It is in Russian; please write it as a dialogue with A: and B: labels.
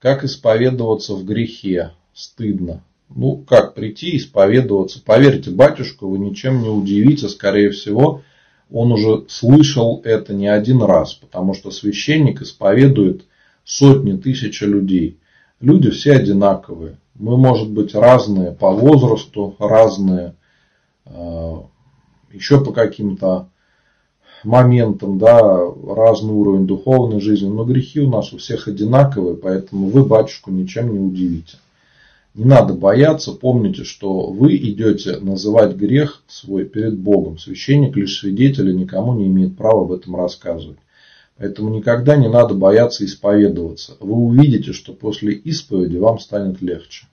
A: Как исповедоваться в грехе? Стыдно. Ну, как прийти исповедоваться? Поверьте, батюшка, вы ничем не удивите. Скорее всего, он уже слышал это не один раз. Потому что священник исповедует сотни тысяч людей. Люди все одинаковые. Мы, может быть, разные по возрасту, разные э, еще по каким-то моментам, да, разный уровень духовной жизни, но грехи у нас у всех одинаковые, поэтому вы батюшку ничем не удивите. Не надо бояться, помните, что вы идете называть грех свой перед Богом. Священник лишь свидетель и никому не имеет права об этом рассказывать. Поэтому никогда не надо бояться исповедоваться. Вы увидите, что после исповеди вам станет легче.